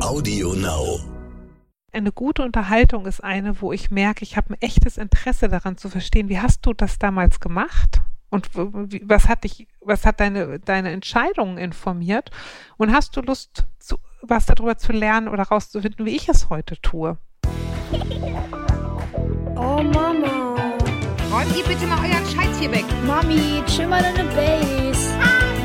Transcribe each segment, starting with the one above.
Audio Now. Eine gute Unterhaltung ist eine, wo ich merke, ich habe ein echtes Interesse daran zu verstehen, wie hast du das damals gemacht? Und was hat dich, was hat deine, deine Entscheidungen informiert? Und hast du Lust, zu, was darüber zu lernen oder rauszufinden, wie ich es heute tue? Oh Mama. Räumt ihr bitte mal euren Scheiß hier weg. Mami, chill mal deine Base.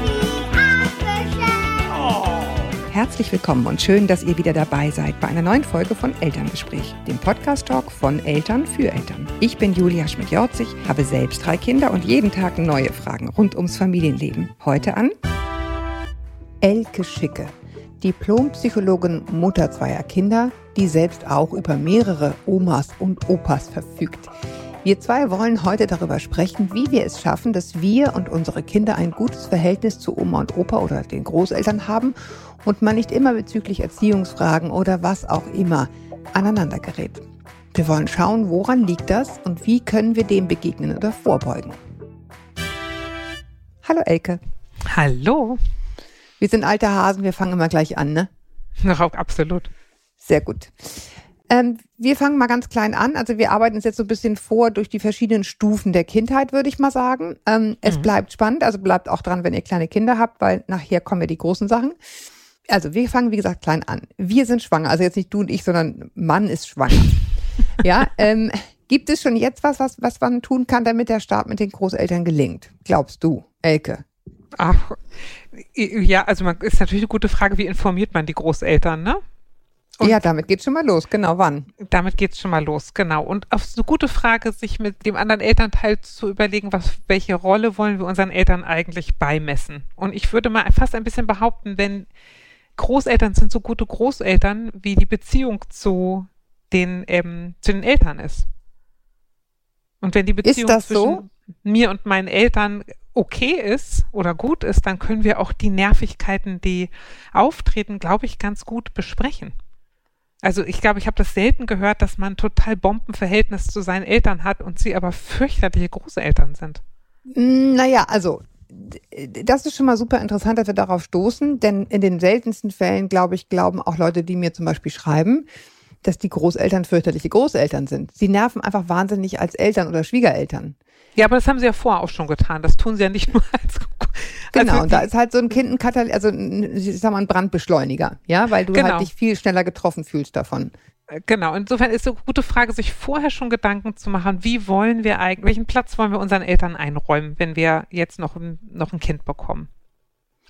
Herzlich willkommen und schön, dass ihr wieder dabei seid bei einer neuen Folge von Elterngespräch, dem Podcast-Talk von Eltern für Eltern. Ich bin Julia Schmidt-Jorzig, habe selbst drei Kinder und jeden Tag neue Fragen rund ums Familienleben. Heute an Elke Schicke, Diplompsychologin, Mutter zweier Kinder, die selbst auch über mehrere Omas und Opas verfügt. Wir zwei wollen heute darüber sprechen, wie wir es schaffen, dass wir und unsere Kinder ein gutes Verhältnis zu Oma und Opa oder den Großeltern haben und man nicht immer bezüglich Erziehungsfragen oder was auch immer aneinander gerät. Wir wollen schauen, woran liegt das und wie können wir dem begegnen oder vorbeugen. Hallo Elke. Hallo. Wir sind alte Hasen, wir fangen immer gleich an, ne? Absolut. Sehr gut. Ähm, wir fangen mal ganz klein an. Also wir arbeiten uns jetzt so ein bisschen vor durch die verschiedenen Stufen der Kindheit, würde ich mal sagen. Ähm, es Mhm. bleibt spannend, also bleibt auch dran, wenn ihr kleine Kinder habt, weil nachher kommen ja die großen Sachen. Also wir fangen, wie gesagt, klein an. Wir sind schwanger, also jetzt nicht du und ich, sondern Mann ist schwanger. ja, ähm, gibt es schon jetzt was, was, was man tun kann, damit der Start mit den Großeltern gelingt? Glaubst du, Elke? Ach, ja, also man ist natürlich eine gute Frage, wie informiert man die Großeltern, ne? Und- ja, damit geht's schon mal los. Genau, wann? Damit geht's schon mal los, genau. Und auf so eine gute Frage, sich mit dem anderen Elternteil zu überlegen, was, welche Rolle wollen wir unseren Eltern eigentlich beimessen? Und ich würde mal fast ein bisschen behaupten, wenn Großeltern sind so gute Großeltern, wie die Beziehung zu den, ähm, zu den Eltern ist. Und wenn die Beziehung zwischen so? mir und meinen Eltern okay ist oder gut ist, dann können wir auch die Nervigkeiten, die auftreten, glaube ich, ganz gut besprechen. Also ich glaube, ich habe das selten gehört, dass man total Bombenverhältnis zu seinen Eltern hat und sie aber fürchterliche Großeltern sind. Mm, Naja, also das ist schon mal super interessant, dass wir darauf stoßen, denn in den seltensten Fällen, glaube ich, glauben auch Leute, die mir zum Beispiel schreiben, dass die Großeltern fürchterliche Großeltern sind. Sie nerven einfach wahnsinnig als Eltern oder Schwiegereltern. Ja, aber das haben sie ja vorher auch schon getan. Das tun sie ja nicht nur als Genau, also und da ist halt so ein Kind ein Katal also ein, ich sag mal, ein Brandbeschleuniger, ja, weil du Genau. halt dich viel schneller getroffen fühlst davon. Genau, insofern ist eine gute Frage, sich vorher schon Gedanken zu machen, wie wollen wir eigentlich, welchen Platz wollen wir unseren Eltern einräumen, wenn wir jetzt noch ein, noch ein Kind bekommen?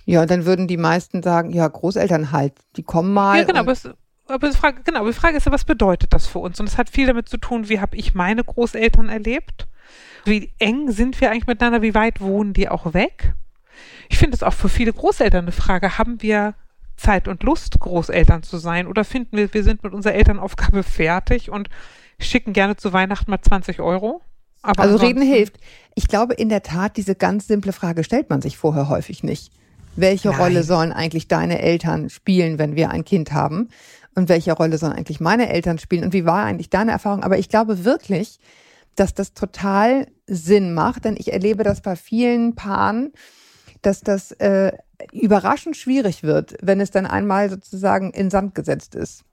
Ja, und dann würden die meisten sagen, ja, Großeltern halt, die kommen mal. Ja, genau, aber, es, aber die Frage, genau, aber die Frage ist ja, was bedeutet das für uns? Und es hat viel damit zu tun, wie habe ich meine Großeltern erlebt? Wie eng sind wir eigentlich miteinander? Wie weit wohnen die auch weg? Ich finde es auch für viele Großeltern eine Frage, haben wir Zeit und Lust, Großeltern zu sein? Oder finden wir, wir sind mit unserer Elternaufgabe fertig und schicken gerne zu Weihnachten mal 20 Euro? Aber Also reden hilft. Ich glaube in der Tat, diese ganz simple Frage stellt man sich vorher häufig nicht. Welche Nein. Rolle sollen eigentlich deine Eltern spielen, wenn wir ein Kind haben? Und welche Rolle sollen eigentlich meine Eltern spielen? Und wie war eigentlich deine Erfahrung? Aber ich glaube wirklich, dass das total Sinn macht, denn ich erlebe das bei vielen Paaren, dass das äh, überraschend schwierig wird, wenn es dann einmal sozusagen in Sand gesetzt ist.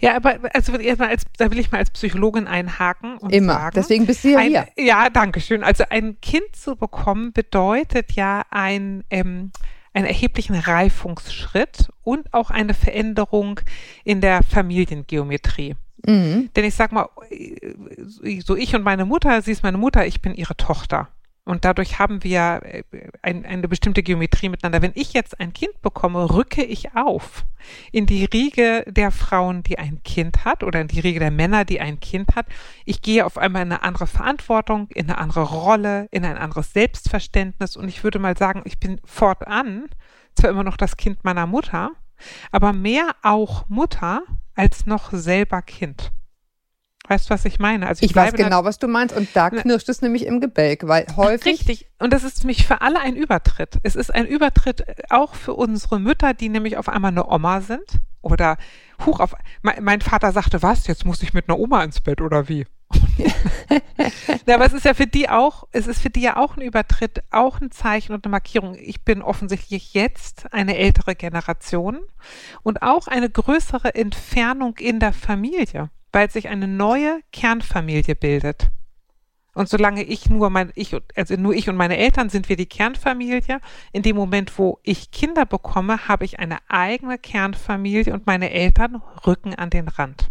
Ja, aber also erstmal als, da will ich mal als Psychologin einhaken und Immer. sagen, Deswegen bist du ja ein, hier. Ja, danke schön. Also ein Kind zu bekommen bedeutet ja ein, ähm, einen erheblichen Reifungsschritt und auch eine Veränderung in der Familiengeometrie. Mhm. Denn ich sag mal, so ich und meine Mutter, sie ist meine Mutter, ich bin ihre Tochter. Und dadurch haben wir äh, ein, eine bestimmte Geometrie miteinander. Wenn ich jetzt ein Kind bekomme, rücke ich auf in die Riege der Frauen, die ein Kind hat oder in die Riege der Männer, die ein Kind hat. Ich gehe auf einmal in eine andere Verantwortung, in eine andere Rolle, in ein anderes Selbstverständnis. Und ich würde mal sagen, ich bin fortan zwar immer noch das Kind meiner Mutter, aber mehr auch Mutter als noch selber Kind. Weißt du, was ich meine? Also Ich weiß bleibe genau, was du meinst. Und da Na- knirscht es nämlich im Gebälk, weil häufig Richtig. Und das ist für mich für alle ein Übertritt. Es ist ein Übertritt äh, auch für unsere Mütter, die nämlich auf einmal eine Oma sind. Oder, huch, auf, mein, mein Vater sagte, was, jetzt muss ich mit einer Oma ins Bett oder wie? Ja, aber es ist ja für die auch, es ist für die ja auch ein Übertritt, auch ein Zeichen und eine Markierung. Ich bin offensichtlich jetzt eine ältere Generation und auch eine größere Entfernung in der Familie, weil sich eine neue Kernfamilie bildet. Und solange ich nur mein, ich, also nur ich und meine Eltern sind wir die Kernfamilie. In dem Moment, wo ich Kinder bekomme, habe ich eine eigene Kernfamilie und meine Eltern rücken an den Rand.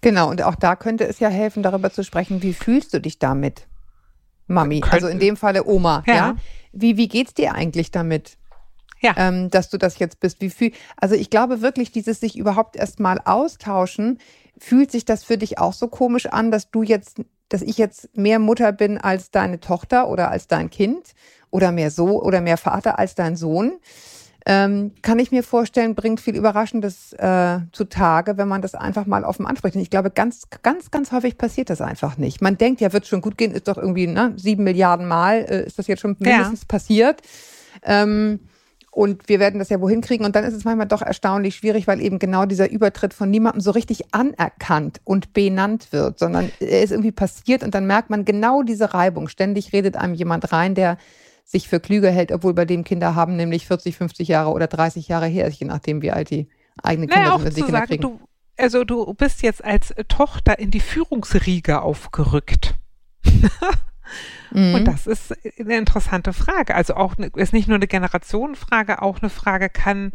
Genau, und auch da könnte es ja helfen, darüber zu sprechen, wie fühlst du dich damit, Mami? Könnte- Also in dem Falle Oma, ja. Ja. Wie, wie geht's dir eigentlich damit? Ja. ähm, dass du das jetzt bist. Wie fühl also ich glaube wirklich, dieses sich überhaupt erst mal austauschen, fühlt sich das für dich auch so komisch an, dass du jetzt, dass ich jetzt mehr Mutter bin als deine Tochter oder als dein Kind oder mehr so oder mehr Vater als dein Sohn? Ähm, kann ich mir vorstellen, bringt viel Überraschendes äh, zutage, wenn man das einfach mal offen anspricht. Und ich glaube, ganz, ganz, ganz häufig passiert das einfach nicht. Man denkt, ja, wird schon gut gehen, ist doch irgendwie ne, sieben Milliarden Mal, äh, ist das jetzt schon Ja. mindestens passiert. Ähm, und wir werden das ja wohin kriegen. Und dann ist es manchmal doch erstaunlich schwierig, weil eben genau dieser Übertritt von niemandem so richtig anerkannt und benannt wird, sondern er ist irgendwie passiert und dann merkt man genau diese Reibung. Ständig redet einem jemand rein, der sich für klüger hält, obwohl bei dem Kinder haben, nämlich 40, 50 Jahre oder 30 Jahre her ist, je nachdem, wie alt die eigenen Kinder Naja, sind, wenn sie Kinder sagen, kriegen. du, also du bist jetzt als Tochter in die Führungsriege aufgerückt. Mhm. Und das ist eine interessante Frage. Also auch eine, ist nicht nur eine Generationenfrage, auch eine Frage, kann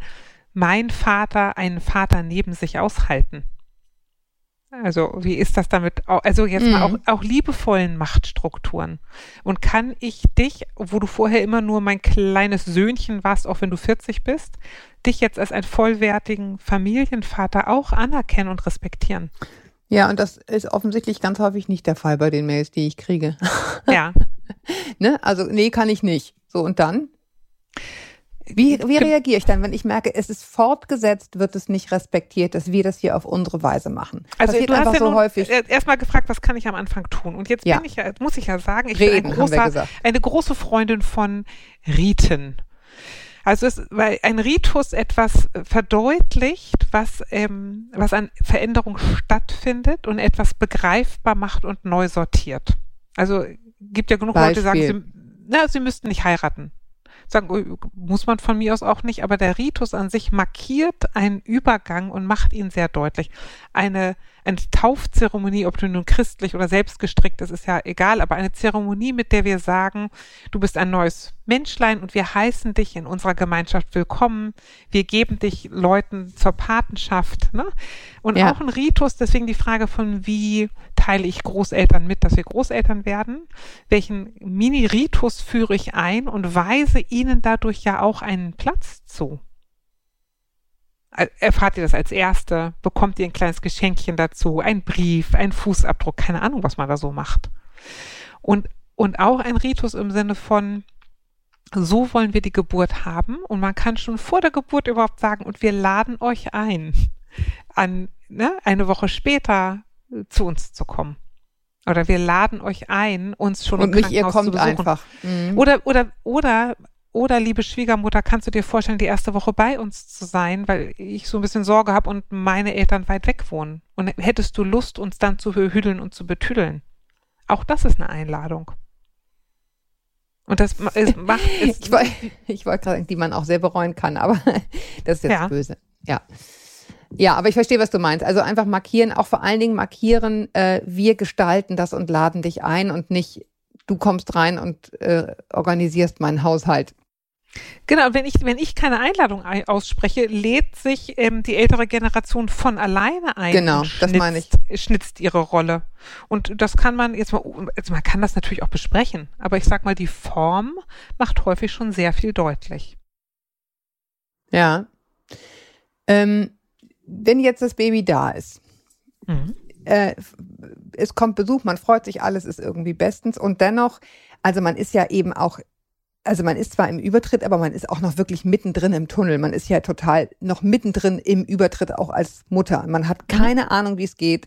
mein Vater einen Vater neben sich aushalten? Also wie ist das damit? Also jetzt mal auch, Mhm. auch liebevollen Machtstrukturen. Und kann ich dich, wo du vorher immer nur mein kleines Söhnchen warst, auch wenn du 40 bist, dich jetzt als einen vollwertigen Familienvater auch anerkennen und respektieren? Ja, und das ist offensichtlich ganz häufig nicht der Fall bei den Mails, die ich kriege. Ja. ne? Also, nee, kann ich nicht. So, und dann? Wie, wie reagiere ich dann, wenn ich merke, es ist fortgesetzt, wird es nicht respektiert, dass wir das hier auf unsere Weise machen? Also Passiert du hast einfach ja so häufig. äh, erstmal gefragt, was kann ich am Anfang tun? Und jetzt Ja. bin ich ja, muss ich ja sagen, ich Reden, bin ein großer, eine große Freundin von Riten. Also es, weil ein Ritus etwas verdeutlicht, was, ähm, was an Veränderung stattfindet und etwas begreifbar macht und neu sortiert. Also gibt ja genug Leute, die sagen, Beispiel. sie, na, sie müssten nicht heiraten. Sagen, oh, muss man von mir aus auch nicht, aber der Ritus an sich markiert einen Übergang und macht ihn sehr deutlich. Eine, eine Taufzeremonie, ob du nun christlich oder selbst gestrickt ist, ist ja egal, aber eine Zeremonie, mit der wir sagen, du bist ein neues Menschlein und wir heißen dich in unserer Gemeinschaft willkommen. Wir geben dich Leuten zur Patenschaft. Ne? Und Ja. auch ein Ritus, deswegen die Frage von, wie teile ich Großeltern mit, dass wir Großeltern werden? Welchen Mini-Ritus führe ich ein und weise ihnen dadurch ja auch einen Platz zu? Er- Erfahrt ihr das als Erste? Bekommt ihr ein kleines Geschenkchen dazu? Ein Brief, ein Fußabdruck? Keine Ahnung, was man da so macht. Und, und auch ein Ritus im Sinne von, so wollen wir die Geburt haben und man kann schon vor der Geburt überhaupt sagen, und wir laden euch ein, an ne, eine Woche später äh, zu uns zu kommen. Oder wir laden euch ein, uns schon Und im nicht, ihr Krankenhaus zu kommt besuchen. einfach. Mhm. Oder, oder, oder, oder, liebe Schwiegermutter, kannst du dir vorstellen, die erste Woche bei uns zu sein, weil ich so ein bisschen Sorge habe und meine Eltern weit weg wohnen? Und hättest du Lust, uns dann zu behüdeln und zu betüdeln? Auch das ist eine Einladung. Und das es macht es, Ich, woll- ich wollte gerade sagen, die man auch sehr bereuen kann, aber das ist jetzt Ja. böse. Ja. Ja, aber ich verstehe, was du meinst. Also einfach markieren, auch vor allen Dingen markieren, äh, wir gestalten das und laden dich ein und nicht, du kommst rein und äh, organisierst meinen Haushalt. Genau, wenn ich, wenn ich keine Einladung ei- ausspreche, lädt sich ähm, die ältere Generation von alleine ein. Genau, und das meine ich. schnitzt- Schnitzt ihre Rolle. Und das kann man jetzt mal, jetzt man kann das natürlich auch besprechen, aber ich sag mal, die Form macht häufig schon sehr viel deutlich. Ja. Ähm, wenn jetzt das Baby da ist, Mhm. äh, es kommt Besuch, man freut sich, alles ist irgendwie bestens und dennoch, also man ist ja eben auch, also man ist zwar im Übertritt, aber man ist auch noch wirklich mittendrin im Tunnel. Man ist ja total noch mittendrin im Übertritt auch als Mutter. Man hat keine Ahnung, wie es geht.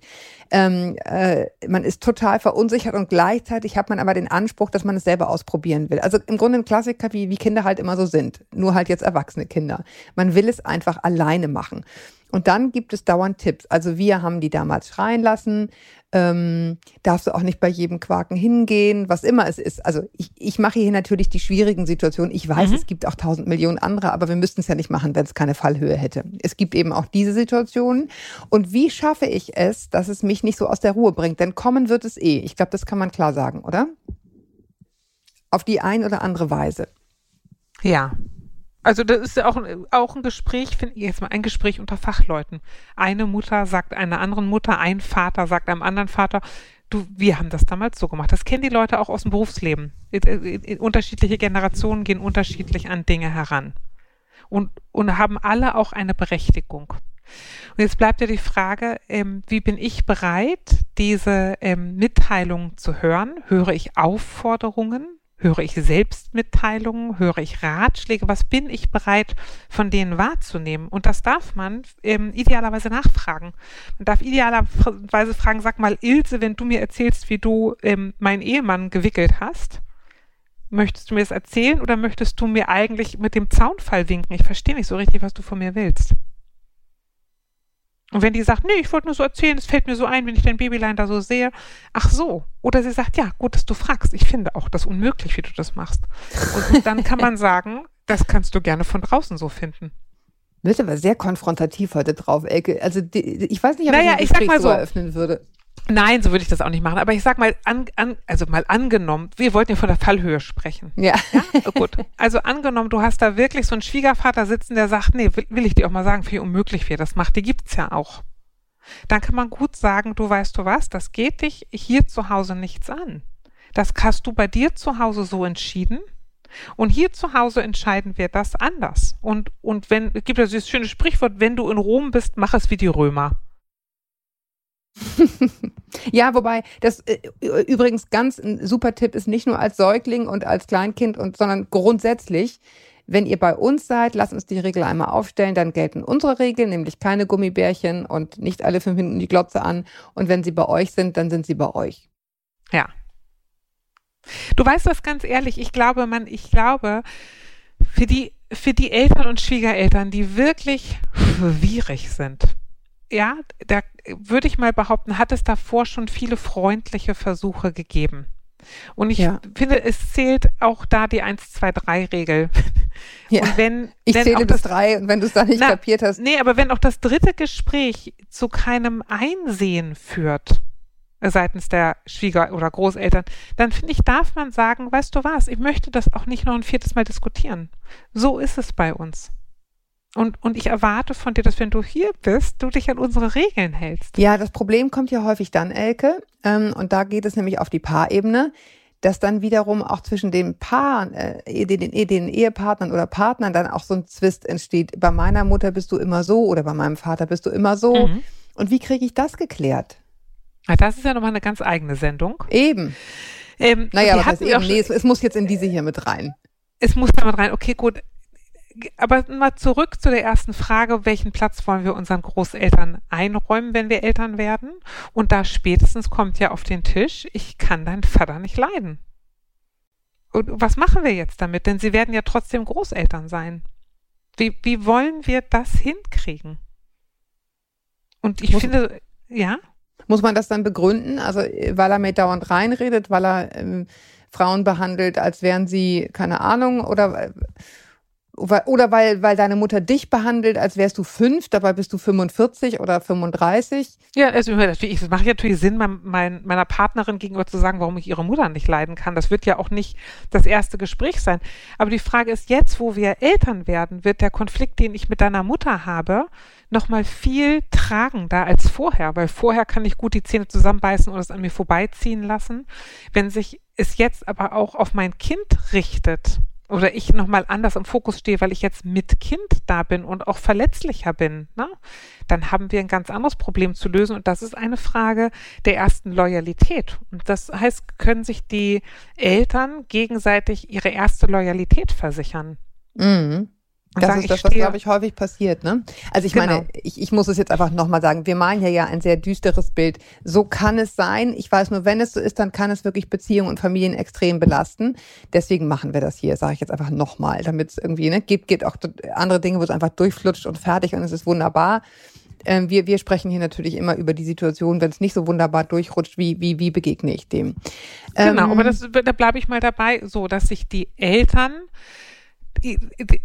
Ähm, äh, man ist total verunsichert und gleichzeitig hat man aber den Anspruch, dass man es selber ausprobieren will. Also im Grunde ein Klassiker, wie, wie Kinder halt immer so sind. Nur halt jetzt erwachsene Kinder. Man will es einfach alleine machen. Und dann gibt es dauernd Tipps. Also wir haben die damals schreien lassen. ähm, darfst du auch nicht bei jedem Quaken hingehen, was immer es ist. Also ich, ich mache hier natürlich die schwierigen Situationen. Ich weiß, Mhm. es gibt auch tausend Millionen andere, aber wir müssten es ja nicht machen, wenn es keine Fallhöhe hätte. Es gibt eben auch diese Situationen. Und wie schaffe ich es, dass es mich nicht so aus der Ruhe bringt? Denn kommen wird es eh. Ich glaube, das kann man klar sagen, oder? Auf die ein oder andere Weise. Ja. Also das ist ja auch, auch ein Gespräch, finde ich jetzt mal ein Gespräch unter Fachleuten. Eine Mutter sagt einer anderen Mutter, ein Vater sagt einem anderen Vater, du, wir haben das damals so gemacht. Das kennen die Leute auch aus dem Berufsleben. Äh, äh, Unterschiedliche Generationen gehen unterschiedlich an Dinge heran. Und, und haben alle auch eine Berechtigung. Und jetzt bleibt ja die Frage, ähm, wie bin ich bereit, diese ähm, Mitteilungen zu hören? Höre ich Aufforderungen? Höre ich Selbstmitteilungen? Höre ich Ratschläge? Was bin ich bereit, von denen wahrzunehmen? Und das darf man ähm, idealerweise nachfragen. Man darf idealerweise fragen, sag mal, Ilse, wenn du mir erzählst, wie du ähm, meinen Ehemann gewickelt hast, möchtest du mir das erzählen oder möchtest du mir eigentlich mit dem Zaunfall winken? Ich verstehe nicht so richtig, was du von mir willst. Und wenn die sagt, nee, ich wollte nur so erzählen, es fällt mir so ein, wenn ich dein Babylein da so sehe. Ach so. Oder sie sagt, ja, gut, dass du fragst. Ich finde auch das unmöglich, wie du das machst. Und, und dann kann man sagen, das kannst du gerne von draußen so finden. Du bist aber sehr konfrontativ heute drauf, Elke. Also die, ich weiß nicht, ob Naja, ich sag mal so so. eröffnen würde. Nein, so würde ich das auch nicht machen. Aber ich sag mal, an, an, also mal angenommen, wir wollten ja von der Fallhöhe sprechen. Ja. Ja, gut. Also angenommen, du hast da wirklich so einen Schwiegervater sitzen, der sagt, nee, will, will ich dir auch mal sagen, wie unmöglich wir das macht. Die gibt's ja auch. Dann kann man gut sagen, du weißt du was, das geht dich hier zu Hause nichts an. Das hast du bei dir zu Hause so entschieden. Und hier zu Hause entscheiden wir das anders. Und, und wenn, es gibt ja dieses schöne Sprichwort, wenn du in Rom bist, mach es wie die Römer. Ja, wobei das äh, übrigens ganz ein super Tipp ist, nicht nur als Säugling und als Kleinkind, und, sondern grundsätzlich. Wenn ihr bei uns seid, lasst uns die Regel einmal aufstellen, dann gelten unsere Regeln, nämlich keine Gummibärchen und nicht alle fünf Minuten die Glotze an. Und wenn sie bei euch sind, dann sind sie bei euch. Ja. Du weißt das ganz ehrlich, ich glaube, man, ich glaube, für die, für die Eltern und Schwiegereltern, die wirklich schwierig sind, ja, da würde ich mal behaupten, hat es davor schon viele freundliche Versuche gegeben. Und ich Ja. finde, es zählt auch da die 1, 2, 3 Regel. Ja. Und wenn, Ich wenn zähle auch bis das, drei und wenn du es dann nicht Na, kapiert hast, Nee, aber wenn auch das dritte Gespräch zu keinem Einsehen führt, seitens der Schwieger- oder Großeltern, dann finde ich, darf man sagen, weißt du was, ich möchte das auch nicht noch ein viertes Mal diskutieren. So ist es bei uns. Und, und ich erwarte von dir, dass wenn du hier bist, du dich an unsere Regeln hältst. Ja, das Problem kommt ja häufig dann, Elke, ähm, und da geht es nämlich auf die Paarebene, dass dann wiederum auch zwischen den Paaren, äh, den, den, Ehepartnern oder Partnern dann auch so ein Zwist entsteht. Bei meiner Mutter bist du immer so oder bei meinem Vater bist du immer so. Mhm. Und wie kriege ich das geklärt? Ja, Das ist ja nochmal eine ganz eigene Sendung. Eben. Ähm, Naja, aber das eben, nee, es, es muss jetzt in diese hier mit rein. es muss damit rein, okay, gut. Aber mal zurück zu der ersten Frage, welchen Platz wollen wir unseren Großeltern einräumen, wenn wir Eltern werden? Und da spätestens kommt ja auf den Tisch, ich kann deinen Vater nicht leiden. Und was machen wir jetzt damit? Denn sie werden ja trotzdem Großeltern sein. Wie, wie wollen wir das hinkriegen? Und ich Muss- finde, ja, Muss man das dann begründen? Also, weil er mir dauernd reinredet, weil er ähm, Frauen behandelt, als wären sie, keine Ahnung, oder, äh, oder weil, weil deine Mutter dich behandelt, als wärst du fünf, dabei bist du 45 oder 35. Ja, also es macht natürlich Sinn, mein, mein, meiner Partnerin gegenüber zu sagen, warum ich ihre Mutter nicht leiden kann. Das wird ja auch nicht das erste Gespräch sein. Aber die Frage ist, jetzt, wo wir Eltern werden, wird der Konflikt, den ich mit deiner Mutter habe, nochmal viel tragender als vorher, weil vorher kann ich gut die Zähne zusammenbeißen und es an mir vorbeiziehen lassen. Wenn sich es jetzt aber auch auf mein Kind richtet, oder ich nochmal anders im Fokus stehe, weil ich jetzt mit Kind da bin und auch verletzlicher bin, ne? dann haben wir ein ganz anderes Problem zu lösen und das ist eine Frage der ersten Loyalität. Und das heißt, können sich die Eltern gegenseitig ihre erste Loyalität versichern? Mhm. Das sagen, ist das, was, glaube ich, häufig passiert. Ne? Also ich Genau. meine, ich, ich muss es jetzt einfach nochmal sagen, wir malen hier ja ein sehr düsteres Bild. So kann es sein. Ich weiß nur, wenn es so ist, dann kann es wirklich Beziehungen und Familien extrem belasten. Deswegen machen wir das hier, sage ich jetzt einfach nochmal, damit es irgendwie, ne, gibt, gibt auch andere Dinge, wo es einfach durchflutscht und fertig und es ist wunderbar. Ähm, wir, wir sprechen hier natürlich immer über die Situation, wenn es nicht so wunderbar durchrutscht, wie, wie, wie begegne ich dem? Genau, Ähm, aber das, da bleibe ich mal dabei, so dass sich die Eltern,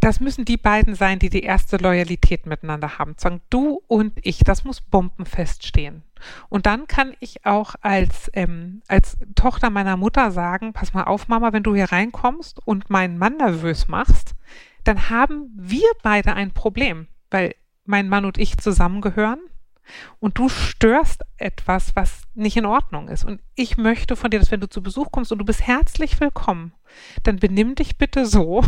das müssen die beiden sein, die die erste Loyalität miteinander haben. Sagen du und ich, das muss bombenfest stehen. Und dann kann ich auch als, ähm, als Tochter meiner Mutter sagen, pass mal auf, Mama, wenn du hier reinkommst und meinen Mann nervös machst, dann haben wir beide ein Problem, weil mein Mann und ich zusammengehören und du störst etwas, was nicht in Ordnung ist. Und ich möchte von dir, dass wenn du zu Besuch kommst und du bist herzlich willkommen, dann benimm dich bitte so,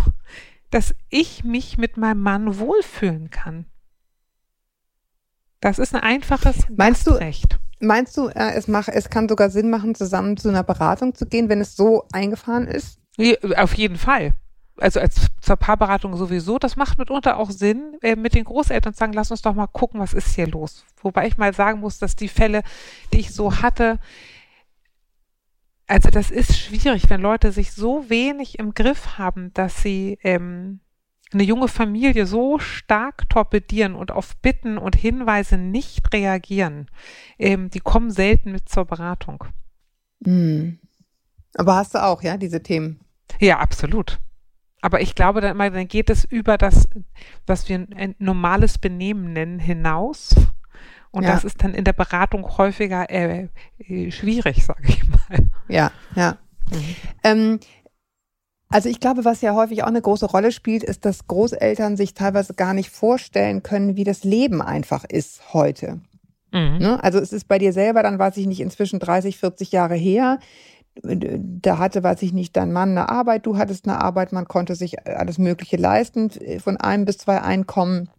dass ich mich mit meinem Mann wohlfühlen kann. Das ist ein einfaches Meinst du- Recht. Meinst du, es, mach, es kann sogar Sinn machen, zusammen zu einer Beratung zu gehen, wenn es so eingefahren ist? Auf jeden Fall. Also als zur Paarberatung sowieso, das macht mitunter auch Sinn, äh, mit den Großeltern zu sagen, lass uns doch mal gucken, was ist hier los. Wobei ich mal sagen muss, dass die Fälle, die ich so hatte, also das ist schwierig, wenn Leute sich so wenig im Griff haben, dass sie ähm, eine junge Familie so stark torpedieren und auf Bitten und Hinweise nicht reagieren. Ähm, die kommen selten mit zur Beratung. Hm. Aber hast du auch, ja, diese Themen? Ja, absolut. Aber ich glaube dann immer, dann geht es über das, was wir ein normales Benehmen nennen, hinaus. Und Ja. das ist dann in der Beratung häufiger äh, äh, schwierig, sage ich mal. Ja, ja. Ähm, also ich glaube, was ja häufig auch eine große Rolle spielt, ist, dass Großeltern sich teilweise gar nicht vorstellen können, wie das Leben einfach ist heute. Mhm. Ne? Also es ist bei dir selber, dann weiß ich nicht, inzwischen 30, 40 Jahre her. Da hatte, weiß ich nicht, dein Mann eine Arbeit, du hattest eine Arbeit, man konnte sich alles Mögliche leisten, von einem bis zwei Einkommen,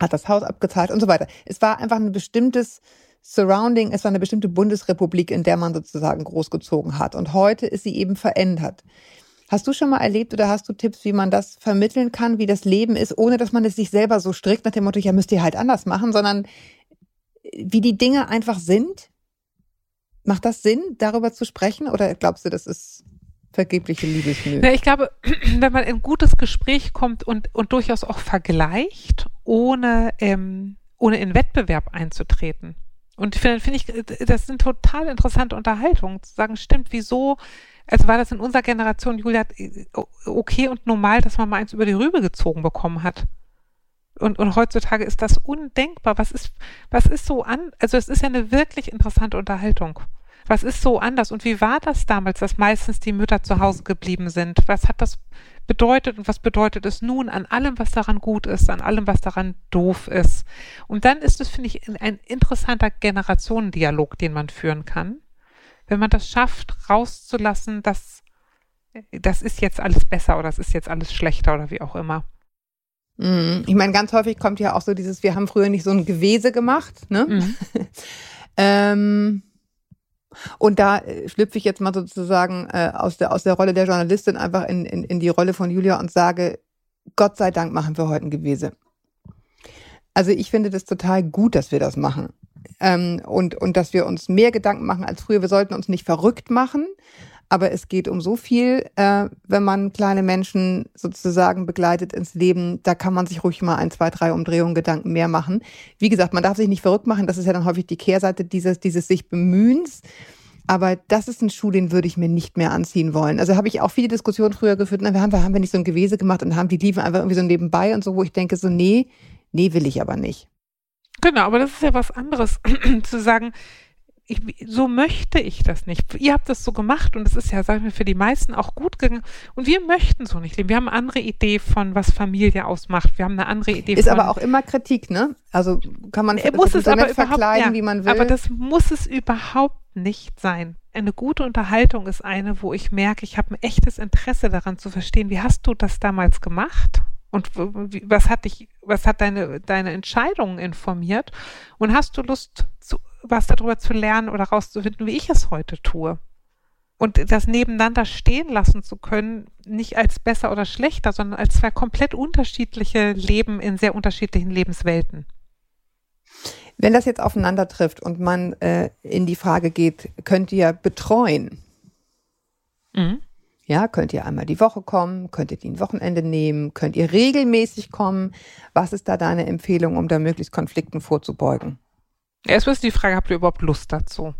hat das Haus abgezahlt und so weiter. Es war einfach ein bestimmtes Surrounding, es war eine bestimmte Bundesrepublik, in der man sozusagen großgezogen hat. Und heute ist sie eben verändert. Hast du schon mal erlebt oder hast du Tipps, wie man das vermitteln kann, wie das Leben ist, ohne dass man es sich selber so strikt nach dem Motto, ja, müsst ihr halt anders machen, sondern wie die Dinge einfach sind? Macht das Sinn, darüber zu sprechen? Oder glaubst du, das ist vergebliche Liebesmühe? Na, ich glaube, wenn man in ein gutes Gespräch kommt und, und durchaus auch vergleicht, ohne, ähm, ohne in Wettbewerb einzutreten. Und finde find ich, das sind total interessante Unterhaltungen, zu sagen, stimmt, wieso, also war das in unserer Generation, Julia, okay und normal, dass man mal eins über die Rübe gezogen bekommen hat. Und, und heutzutage ist das undenkbar. Was ist, was ist so an, also es ist ja eine wirklich interessante Unterhaltung. Was ist so anders? Und wie war das damals, dass meistens die Mütter zu Hause geblieben sind? Was hat das bedeutet und was bedeutet es nun an allem, was daran gut ist, an allem, was daran doof ist? Und dann ist es, finde ich, ein interessanter Generationendialog, den man führen kann. Wenn man das schafft, rauszulassen, dass das ist jetzt alles besser oder das ist jetzt alles schlechter oder wie auch immer. Mhm. Ich meine, ganz häufig kommt ja auch so dieses, wir haben früher nicht so ein Gewese gemacht, ne? Mhm. ähm, und da äh, schlüpfe ich jetzt mal sozusagen äh, aus, der, aus der Rolle der Journalistin einfach in, in, in die Rolle von Julia und sage, Gott sei Dank machen wir heute ein Gewese. Also ich finde das total gut, dass wir das machen. Ähm, und, und dass wir uns mehr Gedanken machen als früher. Wir sollten uns nicht verrückt machen, aber es geht um so viel, äh, wenn man kleine Menschen sozusagen begleitet ins Leben. Da kann man sich ruhig mal ein, zwei, drei Umdrehungen Gedanken mehr machen. Wie gesagt, man darf sich nicht verrückt machen. Das ist ja dann häufig die Kehrseite dieses, dieses sich Bemühens. Aber das ist ein Schuh, den würde ich mir nicht mehr anziehen wollen. Also habe ich auch viele Diskussionen früher geführt. Na, wir haben, wir haben nicht so ein Gewese gemacht und haben die liefen einfach irgendwie so nebenbei und so, wo ich denke so, nee, nee, will ich aber nicht. Genau, aber das ist ja was anderes, zu sagen, ich, so möchte ich das nicht. Ihr habt das so gemacht und es ist ja, sagen wir, für die meisten auch gut gegangen. Und wir möchten so nicht leben. Wir haben eine andere Idee von, was Familie ausmacht. Wir haben eine andere Idee Ist von. aber auch immer Kritik, ne? Also kann man Er muss es so aber verkleiden, ja, wie man will. aber das muss es überhaupt nicht sein. Eine gute Unterhaltung ist eine, wo ich merke, ich habe ein echtes Interesse daran zu verstehen, wie hast du das damals gemacht? Und was hat dich, was hat deine, deine Entscheidungen informiert? Und hast du Lust, zu, was darüber zu lernen oder rauszufinden, wie ich es heute tue? Und das nebeneinander stehen lassen zu können, nicht als besser oder schlechter, sondern als zwei komplett unterschiedliche Leben in sehr unterschiedlichen Lebenswelten. Wenn das jetzt aufeinander trifft und man äh, in die Frage geht, könnt ihr betreuen? Mhm. Ja, könnt ihr einmal die Woche kommen? Könnt ihr die ein Wochenende nehmen? Könnt ihr regelmäßig kommen? Was ist da deine Empfehlung, um da möglichst Konflikten vorzubeugen? Erstmal ist die Frage, habt ihr überhaupt Lust dazu?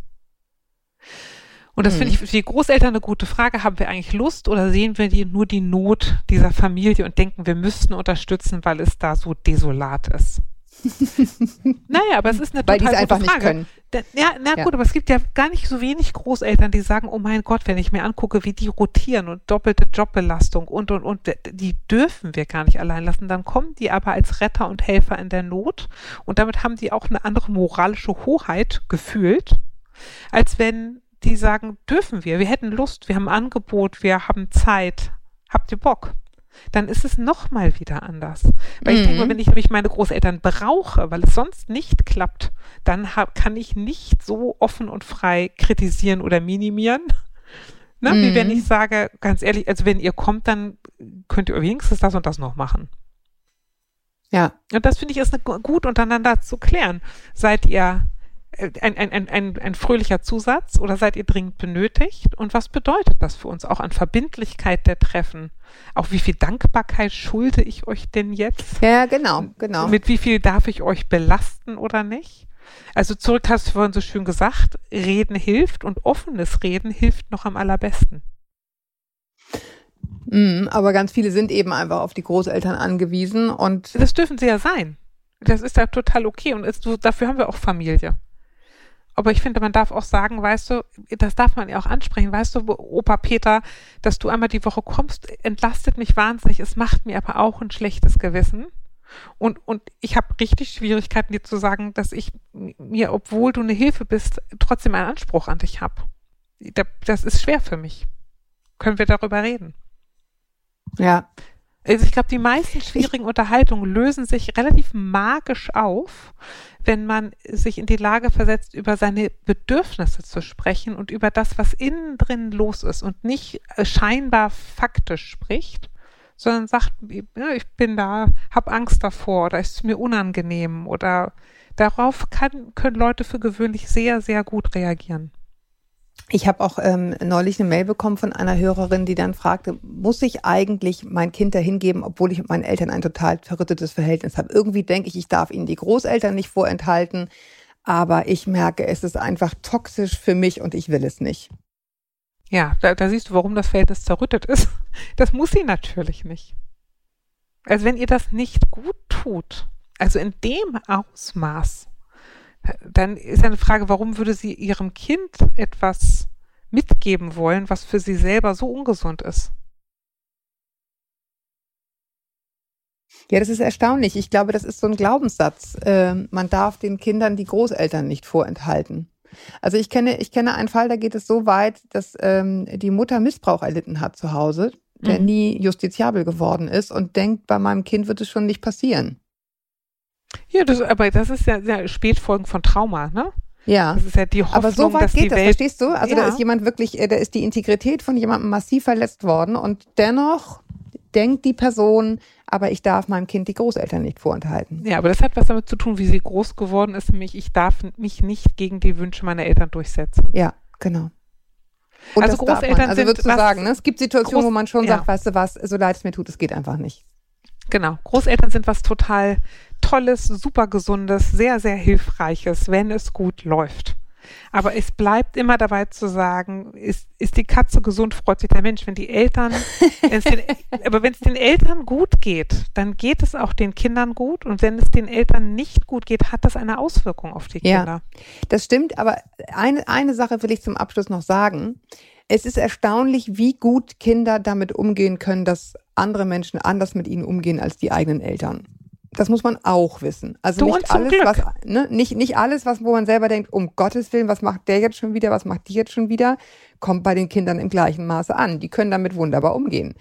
Und das Hm. finde ich für die Großeltern eine gute Frage. Haben wir eigentlich Lust oder sehen wir die, nur die Not dieser Familie und denken, wir müssten unterstützen, weil es da so desolat ist? naja, aber es ist eine Weil die es total einfach gute nicht Frage. können. Da, ja, na Ja. gut, aber es gibt ja gar nicht so wenig Großeltern, die sagen, oh mein Gott, wenn ich mir angucke, wie die rotieren und doppelte Jobbelastung und, und, und, die dürfen wir gar nicht allein lassen. Dann kommen die aber als Retter und Helfer in der Not und damit haben die auch eine andere moralische Hoheit gefühlt, als wenn die sagen, dürfen wir, wir hätten Lust, wir haben Angebot, wir haben Zeit, habt ihr Bock? Dann ist es nochmal wieder anders. Weil ich Mhm. denke, wenn ich nämlich meine Großeltern brauche, weil es sonst nicht klappt, dann hab, kann ich nicht so offen und frei kritisieren oder minimieren. Ne? Wie Mhm. wenn ich sage, ganz ehrlich, also wenn ihr kommt, dann könnt ihr wenigstens das und das noch machen. Ja, Und das finde ich ist eine, gu- gut untereinander zu klären. Seid ihr ein, ein, ein, ein, ein fröhlicher Zusatz oder seid ihr dringend benötigt? Und was bedeutet das für uns auch an Verbindlichkeit der Treffen? Auch wie viel Dankbarkeit schulde ich euch denn jetzt? ja, genau, genau. Mit wie viel darf ich euch belasten oder nicht? Also zurück hast du vorhin so schön gesagt, Reden hilft und offenes Reden hilft noch am allerbesten. Mhm, aber ganz viele sind eben einfach auf die Großeltern angewiesen und Das dürfen sie ja sein. Das ist ja total okay und ist, dafür haben wir auch Familie. Aber ich finde, man darf auch sagen, weißt du, das darf man ja auch ansprechen, weißt du, Opa Peter, dass du einmal die Woche kommst, entlastet mich wahnsinnig. Es macht mir aber auch ein schlechtes Gewissen. Und, und ich habe richtig Schwierigkeiten, dir zu sagen, dass ich mir, obwohl du eine Hilfe bist, trotzdem einen Anspruch an dich habe. Das ist schwer für mich. Können wir darüber reden? ja, Also ich glaube, die meisten schwierigen Unterhaltungen lösen sich relativ magisch auf, wenn man sich in die Lage versetzt, über seine Bedürfnisse zu sprechen und über das, was innen drin los ist und nicht äh, scheinbar faktisch spricht, sondern sagt, ja, ich bin da, hab Angst davor oder ist mir unangenehm oder darauf kann, können Leute für gewöhnlich sehr, sehr gut reagieren. Ich habe auch ähm, neulich eine Mail bekommen von einer Hörerin, die dann fragte, muss ich eigentlich mein Kind dahin geben, obwohl ich mit meinen Eltern ein total verrüttetes Verhältnis habe? Irgendwie denke ich, ich darf ihnen die Großeltern nicht vorenthalten, aber ich merke, es ist einfach toxisch für mich und ich will es nicht. Ja, da, da siehst du, warum das Verhältnis zerrüttet ist. Das muss sie natürlich nicht. Also wenn ihr das nicht gut tut, also in dem Ausmaß, dann ist eine Frage, warum würde sie ihrem Kind etwas mitgeben wollen, was für sie selber so ungesund ist? Ja, das ist erstaunlich. Ich glaube, das ist so ein Glaubenssatz. Ähm, man darf den Kindern die Großeltern nicht vorenthalten. Also ich kenne, ich kenne einen Fall, da geht es so weit, dass ähm, die Mutter Missbrauch erlitten hat zu Hause, der Mhm. nie justiziabel geworden ist und denkt, bei meinem Kind wird es schon nicht passieren. Ja, das, aber das ist ja, ja Spätfolgen von Trauma, ne? Ja. Das ist ja die Hoffnung, Aber so weit geht das, Welt verstehst du? Also da Ja. ist jemand wirklich, äh, da ist die Integrität von jemandem massiv verletzt worden und dennoch denkt die Person, aber ich darf meinem Kind die Großeltern nicht vorenthalten. Ja, aber das hat was damit zu tun, wie sie groß geworden ist, nämlich ich darf mich nicht gegen die Wünsche meiner Eltern durchsetzen. Ja, genau. Und Also Großeltern. Also sind würdest du sagen, ne? es gibt Situationen, Groß- wo man schon ja. sagt, weißt du was, so leid es mir tut, es geht einfach nicht. Genau. Großeltern sind was total Tolles, super Gesundes, sehr, sehr Hilfreiches, wenn es gut läuft. Aber es bleibt immer dabei zu sagen, ist, ist die Katze gesund, freut sich der Mensch. Wenn die Eltern, wenn's den, aber wenn es den Eltern gut geht, dann geht es auch den Kindern gut. Und wenn es den Eltern nicht gut geht, hat das eine Auswirkung auf die Ja. Kinder. Das stimmt, aber eine, eine Sache will ich zum Abschluss noch sagen. Es ist erstaunlich, wie gut Kinder damit umgehen können, dass andere Menschen anders mit ihnen umgehen als die eigenen Eltern. Das muss man auch wissen. Also Du, nicht alles, Glück. was, ne, nicht, nicht alles, was, wo man selber denkt, um Gottes Willen, was macht der jetzt schon wieder, was macht die jetzt schon wieder, kommt bei den Kindern im gleichen Maße an. Die können damit wunderbar umgehen.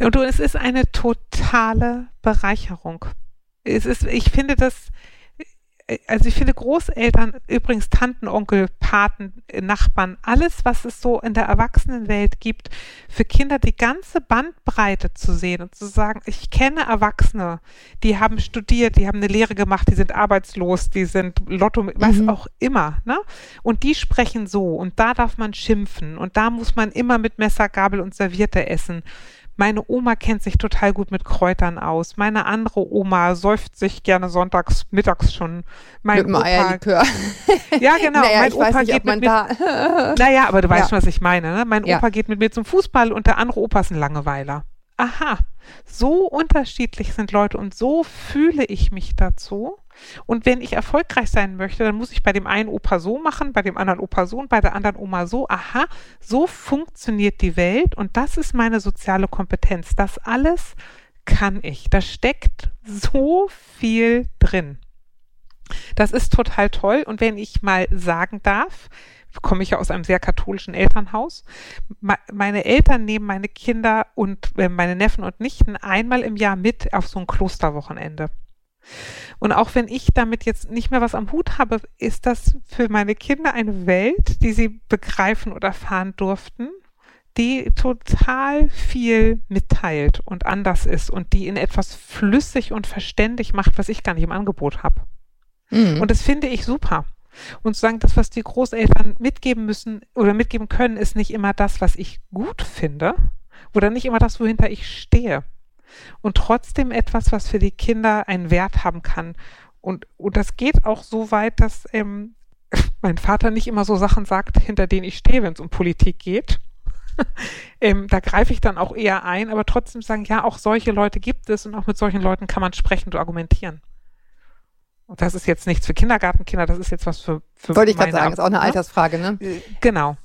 Und du, es ist eine totale Bereicherung. Es ist, ich finde das, also ich finde Großeltern, übrigens Tanten, Onkel, Paten, Nachbarn, alles, was es so in der Erwachsenenwelt gibt, für Kinder die ganze Bandbreite zu sehen und zu sagen, ich kenne Erwachsene, die haben studiert, die haben eine Lehre gemacht, die sind arbeitslos, die sind Lotto, was Mhm. auch immer, ne? Und die sprechen so und da darf man schimpfen und da muss man immer mit Messer, Gabel und Serviette essen. Meine Oma kennt sich total gut mit Kräutern aus. Meine andere Oma säuft sich gerne sonntags, mittags schon. Mein mit dem Opa, Eierlikör. ja genau. naja, mein Opa nicht, geht mit mir, naja, aber du weißt Ja. schon, was ich meine. Ne? Mein Ja. Opa geht mit mir zum Fußball und der andere Opa ist ein Langeweiler. Aha, so unterschiedlich sind Leute und so fühle ich mich dazu. Und wenn ich erfolgreich sein möchte, dann muss ich bei dem einen Opa so machen, bei dem anderen Opa so und bei der anderen Oma so. Aha, so funktioniert die Welt und das ist meine soziale Kompetenz. Das alles kann ich. Da steckt so viel drin. Das ist total toll. Und wenn ich mal sagen darf, komme ich ja aus einem sehr katholischen Elternhaus. Me- Meine Eltern nehmen meine Kinder und äh, meine Neffen und Nichten einmal im Jahr mit auf so ein Klosterwochenende. Und auch wenn ich damit jetzt nicht mehr was am Hut habe, ist das für meine Kinder eine Welt, die sie begreifen oder erfahren durften, die total viel mitteilt und anders ist und die in etwas flüssig und verständlich macht, was ich gar nicht im Angebot habe. Mhm. Und das finde ich super. Und zu sagen, das, was die Großeltern mitgeben müssen oder mitgeben können, ist nicht immer das, was ich gut finde oder nicht immer das, wohinter ich stehe. Und trotzdem etwas, was für die Kinder einen Wert haben kann. Und, und das geht auch so weit, dass ähm, mein Vater nicht immer so Sachen sagt, hinter denen ich stehe, wenn es um Politik geht. ähm, da greife ich dann auch eher ein, aber trotzdem sagen, ja, auch solche Leute gibt es und auch mit solchen Leuten kann man sprechen und argumentieren. Und das ist jetzt nichts für Kindergartenkinder, das ist jetzt was für, für Wollte ich gerade sagen, ist auch eine ne? Altersfrage, ne? Genau.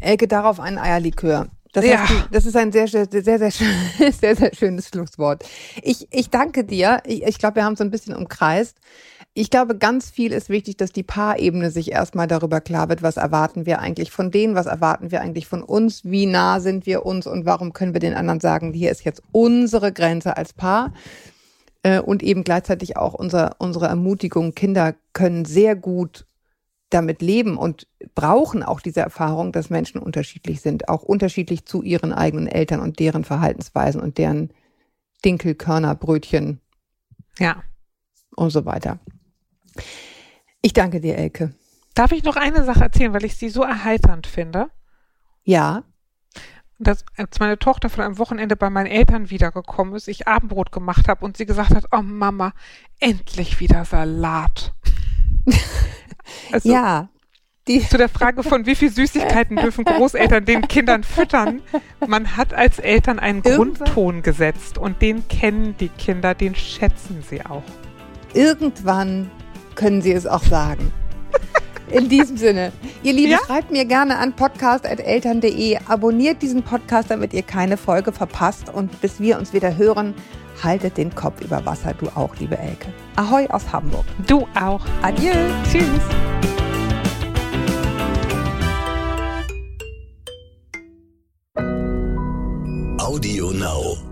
Elke, darauf ein Eierlikör. Das, Ja. du, das ist ein sehr, sehr, sehr, sehr, schön- sehr, sehr schönes Schlusswort. Ich, ich danke dir. Ich, ich glaube, wir haben so ein bisschen umkreist. Ich glaube, ganz viel ist wichtig, dass die Paarebene sich erstmal darüber klar wird, was erwarten wir eigentlich von denen, was erwarten wir eigentlich von uns, wie nah sind wir uns und warum können wir den anderen sagen, hier ist jetzt unsere Grenze als Paar. Äh, Und eben gleichzeitig auch unser, unsere Ermutigung, Kinder können sehr gut damit leben und brauchen auch diese Erfahrung, dass Menschen unterschiedlich sind, auch unterschiedlich zu ihren eigenen Eltern und deren Verhaltensweisen und deren Dinkelkörner, Brötchen Ja. und so weiter. Ich danke dir, Elke. Darf ich noch eine Sache erzählen, weil ich sie so erheiternd finde? Ja, dass als meine Tochter von einem Wochenende bei meinen Eltern wiedergekommen ist, ich Abendbrot gemacht habe und sie gesagt hat, oh Mama, endlich wieder Salat. also ja. Die, zu der Frage von wie viel Süßigkeiten dürfen Großeltern den Kindern füttern. Man hat als Eltern einen Irgendwann- Grundton gesetzt und den kennen die Kinder, den schätzen sie auch. irgendwann können sie es auch sagen. In diesem Sinne, ihr Lieben, Ja? schreibt mir gerne an podcast.eltern.de, abonniert diesen Podcast, damit ihr keine Folge verpasst und bis wir uns wieder hören, haltet den Kopf über Wasser, du auch, liebe Elke. Ahoi aus Hamburg. Du auch. Adieu. Tschüss. Audio Now.